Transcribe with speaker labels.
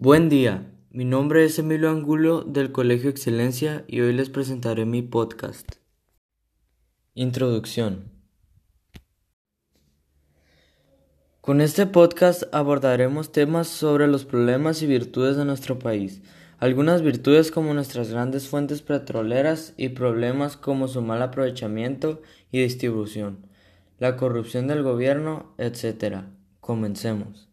Speaker 1: Buen día, mi nombre es Emilio Angulo del Colegio Excelencia y hoy les presentaré mi podcast. Introducción. Con este podcast abordaremos temas sobre los problemas y virtudes de nuestro país, algunas virtudes como nuestras grandes fuentes petroleras y problemas como su mal aprovechamiento y distribución, la corrupción del gobierno, etc. Comencemos.